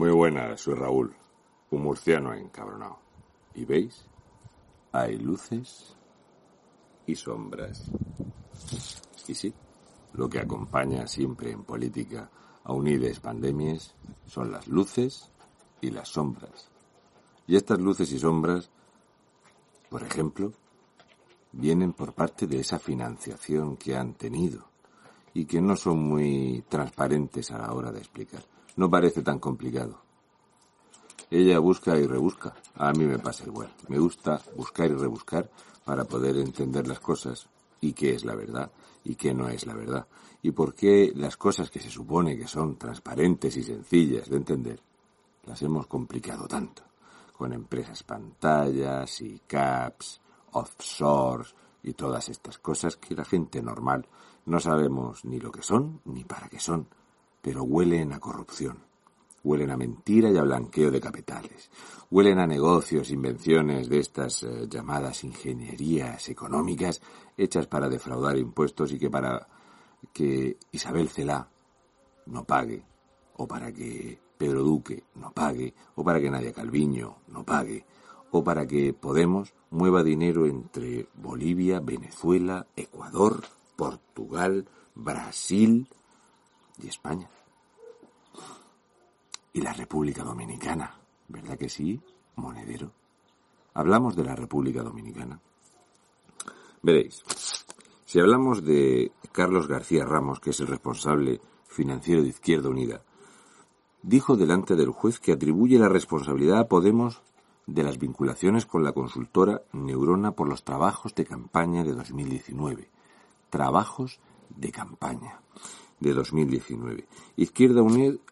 Muy buenas, soy Raúl, un murciano encabronado. ¿Y veis? Hay luces y sombras. Y sí, lo que acompaña siempre en política a unides pandemias son las luces y las sombras. Y estas luces y sombras, por ejemplo, vienen por parte de esa financiación que han tenido y que no son muy transparentes a la hora de explicar. No parece tan complicado. Ella busca y rebusca. A mí me pasa igual. Me gusta buscar y rebuscar para poder entender las cosas y qué es la verdad y qué no es la verdad. Y por qué las cosas que se supone que son transparentes y sencillas de entender, las hemos complicado tanto. Con empresas pantallas y caps, offshores y todas estas cosas que la gente normal no sabemos ni lo que son ni para qué son pero huelen a corrupción. Huelen a mentira y a blanqueo de capitales. Huelen a negocios, invenciones de estas eh, llamadas ingenierías económicas hechas para defraudar impuestos y que para que Isabel Celá no pague, o para que Pedro Duque no pague, o para que Nadia Calviño no pague, o para que Podemos mueva dinero entre Bolivia, Venezuela, Ecuador, Portugal, Brasil, y España. Y la República Dominicana, ¿verdad que sí? Monedero. Hablamos de la República Dominicana. Veréis, si hablamos de Carlos García Ramos, que es el responsable financiero de Izquierda Unida, dijo delante del juez que atribuye la responsabilidad a Podemos de las vinculaciones con la consultora Neurona por los trabajos de campaña de 2019. Trabajos de campaña de 2019. Izquierda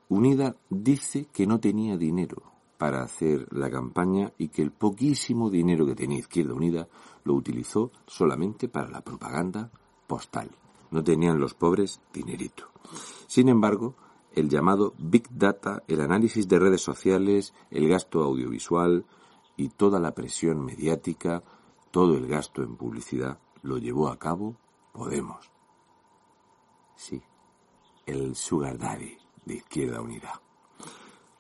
Unida dice que no tenía dinero para hacer la campaña y que el poquísimo dinero que tenía Izquierda Unida lo utilizó solamente para la propaganda postal. No tenían los pobres dinerito. Sin embargo, el llamado Big Data, el análisis de redes sociales, el gasto audiovisual y toda la presión mediática, todo el gasto en publicidad, lo llevó a cabo Podemos. Sí, el Sugar Daddy de Izquierda Unida.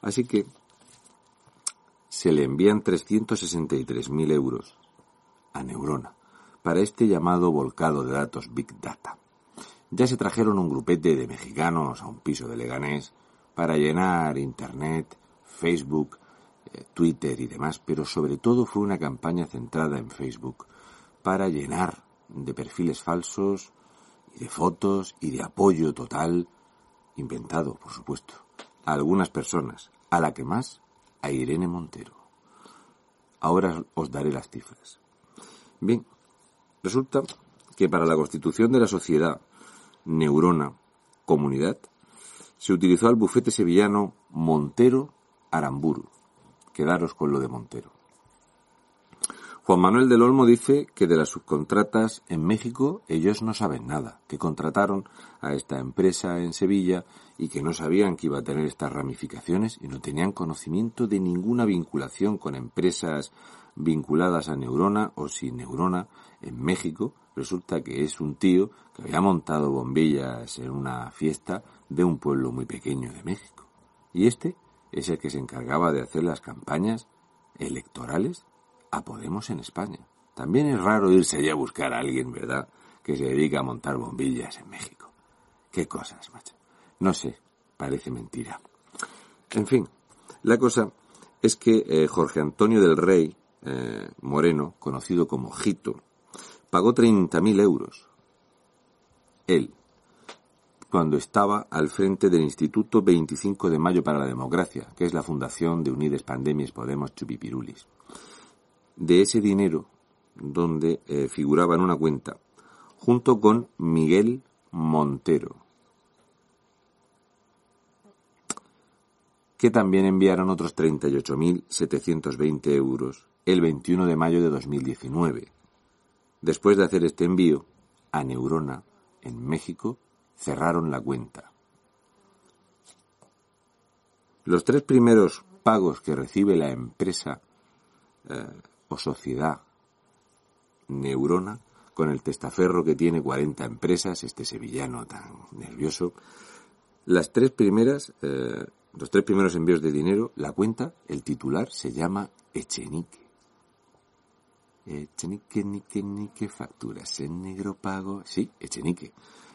Así que se le envían 363.000 euros a Neurona para este llamado volcado de datos Big Data. Ya se trajeron un grupete de mexicanos a un piso de Leganés para llenar Internet, Facebook, eh, Twitter y demás, pero sobre todo fue una campaña centrada en Facebook para llenar de perfiles falsos y de fotos y de apoyo total inventado, por supuesto, a algunas personas, a la que más, a Irene Montero. Ahora os daré las cifras. Bien, resulta que para la constitución de la sociedad Neurona Comunidad se utilizó al bufete sevillano Montero Aramburu. Quedaros con lo de Montero. Juan Manuel del Olmo dice que de las subcontratas en México ellos no saben nada, que contrataron a esta empresa en Sevilla y que no sabían que iba a tener estas ramificaciones y no tenían conocimiento de ninguna vinculación con empresas vinculadas a Neurona o sin Neurona en México. Resulta que es un tío que había montado bombillas en una fiesta de un pueblo muy pequeño de México. Y este es el que se encargaba de hacer las campañas electorales a Podemos en España. También es raro irse allá a buscar a alguien, ¿verdad?, que se dedica a montar bombillas en México. Qué cosas, macho. No sé, parece mentira. En fin, la cosa es que eh, Jorge Antonio del Rey eh, Moreno, conocido como Jito, pagó 30.000 euros. Él, cuando estaba al frente del Instituto 25 de Mayo para la Democracia, que es la fundación de Unides Pandemias Podemos Chupipirulis de ese dinero donde eh, figuraba en una cuenta, junto con Miguel Montero. que también enviaron otros 38.720 euros el 21 de mayo de 2019. Después de hacer este envío, a Neurona, en México, cerraron la cuenta. Los tres primeros pagos que recibe la empresa eh, o sociedad Neurona, con el testaferro que tiene 40 empresas, este sevillano tan nervioso, las tres primeras, eh, los tres primeros envíos de dinero, la cuenta, el titular se llama Echenique. Echenique, nique, nique, facturas en negro pago. Sí, Echenique.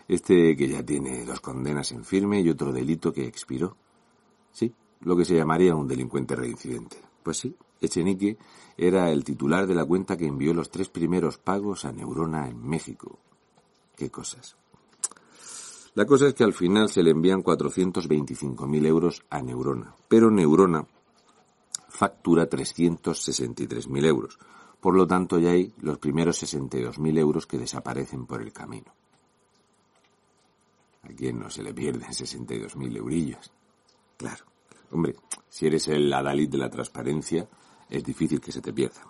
Este que ya tiene dos condenas en firme y otro delito que expiró. Sí, lo que se llamaría un delincuente reincidente. Pues sí, Echenique era el titular de la cuenta que envió los tres primeros pagos a Neurona en México. Qué cosas. La cosa es que al final se le envían 425.000 euros a Neurona, pero Neurona factura 363.000 euros. Por lo tanto, ya hay los primeros 62.000 euros que desaparecen por el camino. ¿A quién no se le pierden 62.000 eurillos? Claro. Hombre, si eres el adalid de la transparencia, es difícil que se te pierdan.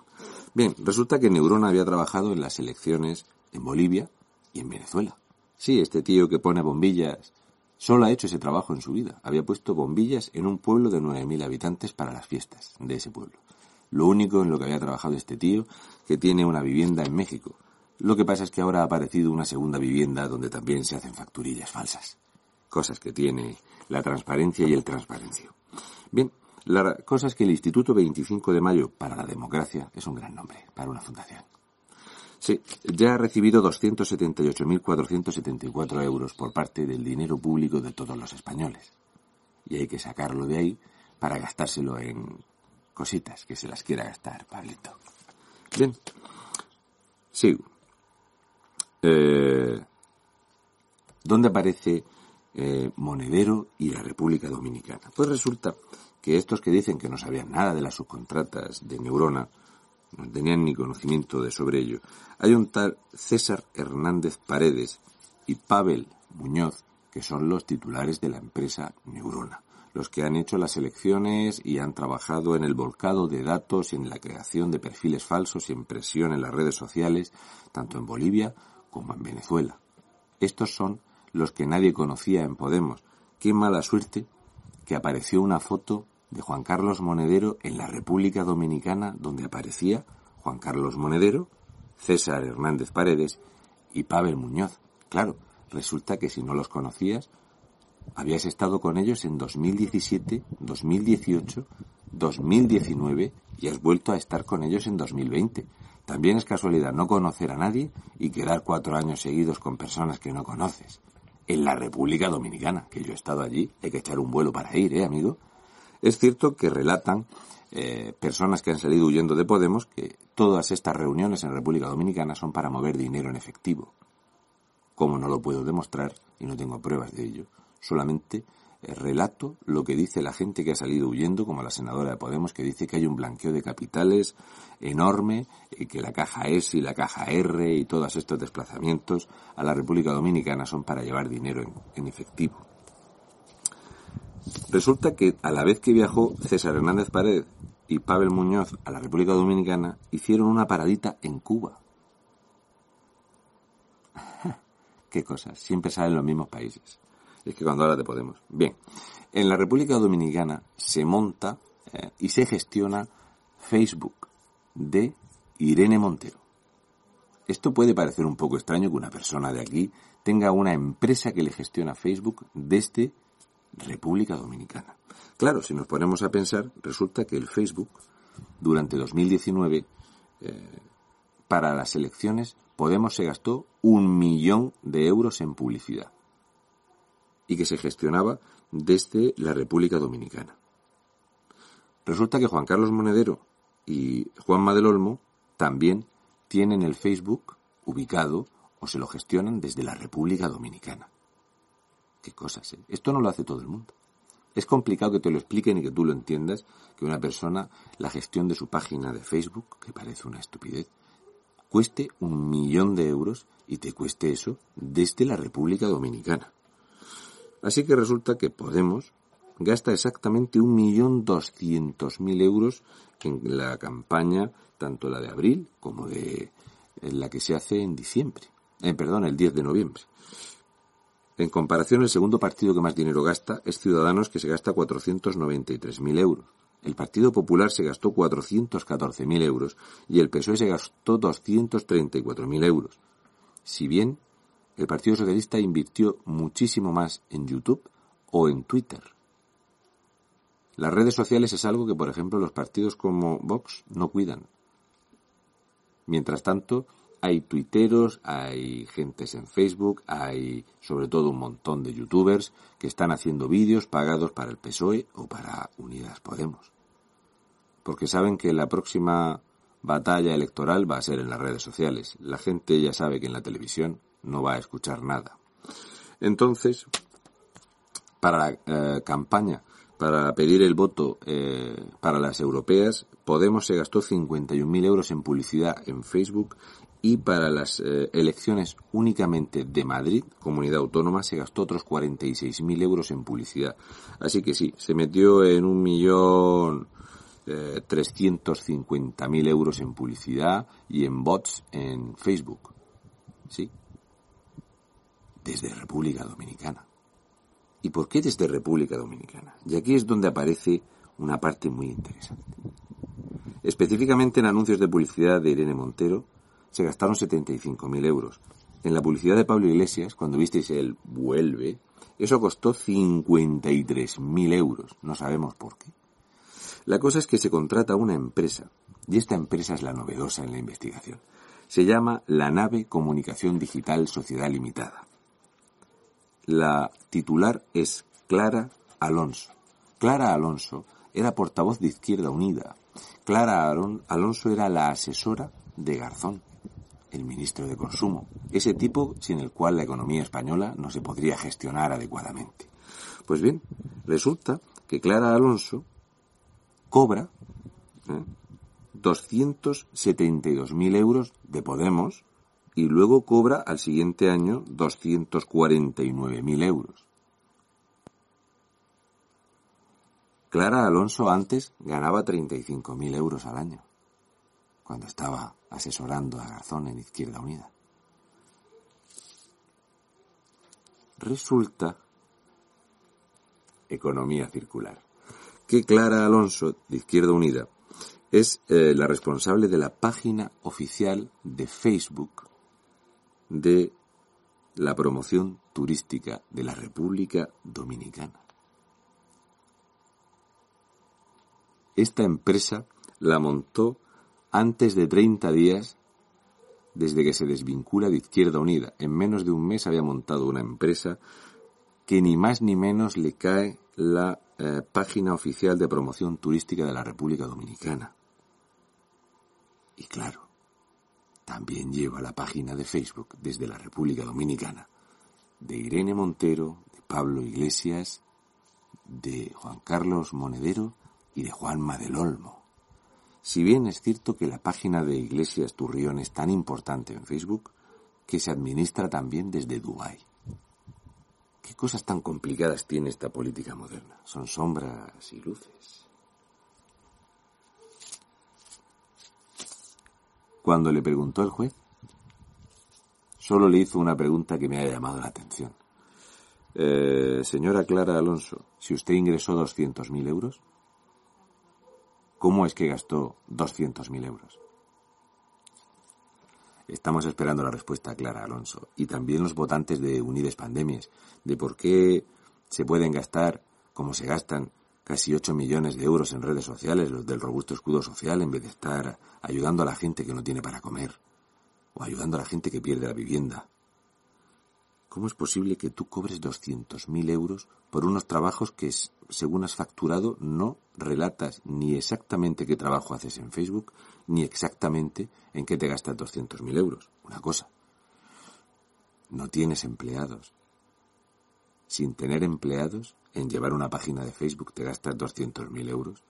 Bien, resulta que Neurona había trabajado en las elecciones en Bolivia y en Venezuela. Sí, este tío que pone bombillas solo ha hecho ese trabajo en su vida. Había puesto bombillas en un pueblo de 9.000 habitantes para las fiestas de ese pueblo. Lo único en lo que había trabajado este tío, que tiene una vivienda en México. Lo que pasa es que ahora ha aparecido una segunda vivienda donde también se hacen facturillas falsas. Cosas que tiene la transparencia y el transparencio. Bien, la cosa es que el Instituto 25 de Mayo para la Democracia es un gran nombre para una fundación. Sí, ya ha recibido 278.474 euros por parte del dinero público de todos los españoles. Y hay que sacarlo de ahí para gastárselo en cositas que se las quiera gastar, Pablito. Bien, sigo. Eh, ¿Dónde aparece eh, Monedero y la República Dominicana? Pues resulta que estos que dicen que no sabían nada de las subcontratas de Neurona, no tenían ni conocimiento de sobre ello. Hay un tal César Hernández Paredes y Pavel Muñoz, que son los titulares de la empresa Neurona, los que han hecho las elecciones y han trabajado en el volcado de datos y en la creación de perfiles falsos y en presión en las redes sociales, tanto en Bolivia como en Venezuela. Estos son los que nadie conocía en Podemos. Qué mala suerte que apareció una foto de Juan Carlos Monedero en la República Dominicana, donde aparecía Juan Carlos Monedero, César Hernández Paredes y Pavel Muñoz. Claro, resulta que si no los conocías, habías estado con ellos en 2017, 2018, 2019 y has vuelto a estar con ellos en 2020. También es casualidad no conocer a nadie y quedar cuatro años seguidos con personas que no conoces. En la República Dominicana, que yo he estado allí, hay que echar un vuelo para ir, ¿eh, amigo? Es cierto que relatan eh, personas que han salido huyendo de Podemos que todas estas reuniones en República Dominicana son para mover dinero en efectivo. Como no lo puedo demostrar y no tengo pruebas de ello, solamente eh, relato lo que dice la gente que ha salido huyendo, como la senadora de Podemos, que dice que hay un blanqueo de capitales enorme y que la caja S y la caja R y todos estos desplazamientos a la República Dominicana son para llevar dinero en efectivo. Resulta que a la vez que viajó César Hernández Pared y Pavel Muñoz a la República Dominicana, hicieron una paradita en Cuba. Qué cosas, siempre salen los mismos países. Es que cuando hablas de Podemos. Bien, en la República Dominicana se monta eh, y se gestiona Facebook de Irene Montero. Esto puede parecer un poco extraño que una persona de aquí tenga una empresa que le gestiona Facebook desde República Dominicana. Claro, si nos ponemos a pensar, resulta que el Facebook, durante 2019, eh, para las elecciones, Podemos se gastó un millón de euros en publicidad y que se gestionaba desde la República Dominicana. Resulta que Juan Carlos Monedero y Juan del Olmo también tienen el Facebook ubicado o se lo gestionan desde la República Dominicana. Qué cosas, ¿eh? Esto no lo hace todo el mundo. Es complicado que te lo expliquen y que tú lo entiendas, que una persona, la gestión de su página de Facebook, que parece una estupidez, cueste un millón de euros y te cueste eso desde la República Dominicana. Así que resulta que Podemos gasta exactamente 1.200.000 euros en la campaña, tanto la de abril como de la que se hace en diciembre. Eh, perdón, el 10 de noviembre. En comparación, el segundo partido que más dinero gasta es Ciudadanos, que se gasta 493.000 euros. El Partido Popular se gastó 414.000 euros y el PSOE se gastó 234.000 euros. Si bien el Partido Socialista invirtió muchísimo más en YouTube o en Twitter. Las redes sociales es algo que, por ejemplo, los partidos como Vox no cuidan. Mientras tanto, hay tuiteros, hay gentes en Facebook, hay sobre todo un montón de youtubers que están haciendo vídeos pagados para el PSOE o para Unidas Podemos. Porque saben que la próxima batalla electoral va a ser en las redes sociales. La gente ya sabe que en la televisión no va a escuchar nada. Entonces, para la eh, campaña, para pedir el voto eh, para las europeas, Podemos se gastó 51.000 euros en publicidad en Facebook y para las eh, elecciones únicamente de Madrid, comunidad autónoma, se gastó otros 46.000 euros en publicidad. Así que sí, se metió en un millón eh, mil euros en publicidad y en bots en Facebook. Sí. Desde República Dominicana. ¿Y por qué desde República Dominicana? Y aquí es donde aparece una parte muy interesante. Específicamente en anuncios de publicidad de Irene Montero, se gastaron 75.000 euros. En la publicidad de Pablo Iglesias, cuando visteis el vuelve, eso costó 53.000 euros. No sabemos por qué. La cosa es que se contrata una empresa, y esta empresa es la novedosa en la investigación. Se llama La Nave Comunicación Digital Sociedad Limitada. La titular es Clara Alonso. Clara Alonso era portavoz de Izquierda Unida. Clara Alonso era la asesora de Garzón el ministro de Consumo, ese tipo sin el cual la economía española no se podría gestionar adecuadamente. Pues bien, resulta que Clara Alonso cobra ¿eh? 272.000 euros de Podemos y luego cobra al siguiente año 249.000 euros. Clara Alonso antes ganaba 35.000 euros al año cuando estaba asesorando a Garzón en Izquierda Unida. Resulta, economía circular, que Clara Alonso, de Izquierda Unida, es eh, la responsable de la página oficial de Facebook de la promoción turística de la República Dominicana. Esta empresa la montó antes de 30 días desde que se desvincula de Izquierda Unida. En menos de un mes había montado una empresa que ni más ni menos le cae la eh, página oficial de promoción turística de la República Dominicana. Y claro, también lleva la página de Facebook desde la República Dominicana de Irene Montero, de Pablo Iglesias, de Juan Carlos Monedero y de Juan del Olmo. Si bien es cierto que la página de Iglesias Turrión es tan importante en Facebook que se administra también desde Dubái. ¿Qué cosas tan complicadas tiene esta política moderna? Son sombras y luces. Cuando le preguntó el juez, solo le hizo una pregunta que me ha llamado la atención. Eh, señora Clara Alonso, si usted ingresó 200.000 euros, ¿Cómo es que gastó 200.000 euros? Estamos esperando la respuesta clara, Alonso, y también los votantes de Unides Pandemias, de por qué se pueden gastar, como se gastan, casi 8 millones de euros en redes sociales, los del robusto escudo social, en vez de estar ayudando a la gente que no tiene para comer, o ayudando a la gente que pierde la vivienda, ¿Cómo es posible que tú cobres 200.000 euros por unos trabajos que, según has facturado, no relatas ni exactamente qué trabajo haces en Facebook, ni exactamente en qué te gastas 200.000 euros? Una cosa. No tienes empleados. Sin tener empleados, en llevar una página de Facebook te gastas 200.000 euros.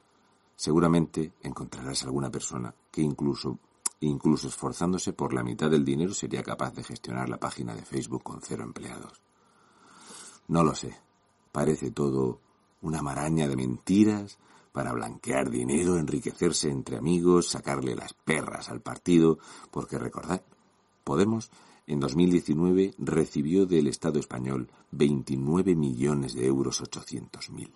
Seguramente encontrarás alguna persona que incluso Incluso esforzándose por la mitad del dinero sería capaz de gestionar la página de Facebook con cero empleados. No lo sé. Parece todo una maraña de mentiras para blanquear dinero, enriquecerse entre amigos, sacarle las perras al partido, porque recordad, Podemos en 2019 recibió del Estado español 29 millones de euros 800 mil.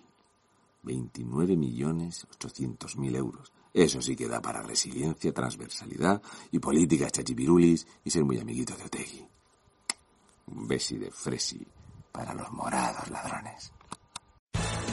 29 millones 800 mil euros. Eso sí que da para resiliencia, transversalidad y políticas chachipirulis y ser muy amiguito de Otegui. Un besi de fresi para los morados ladrones.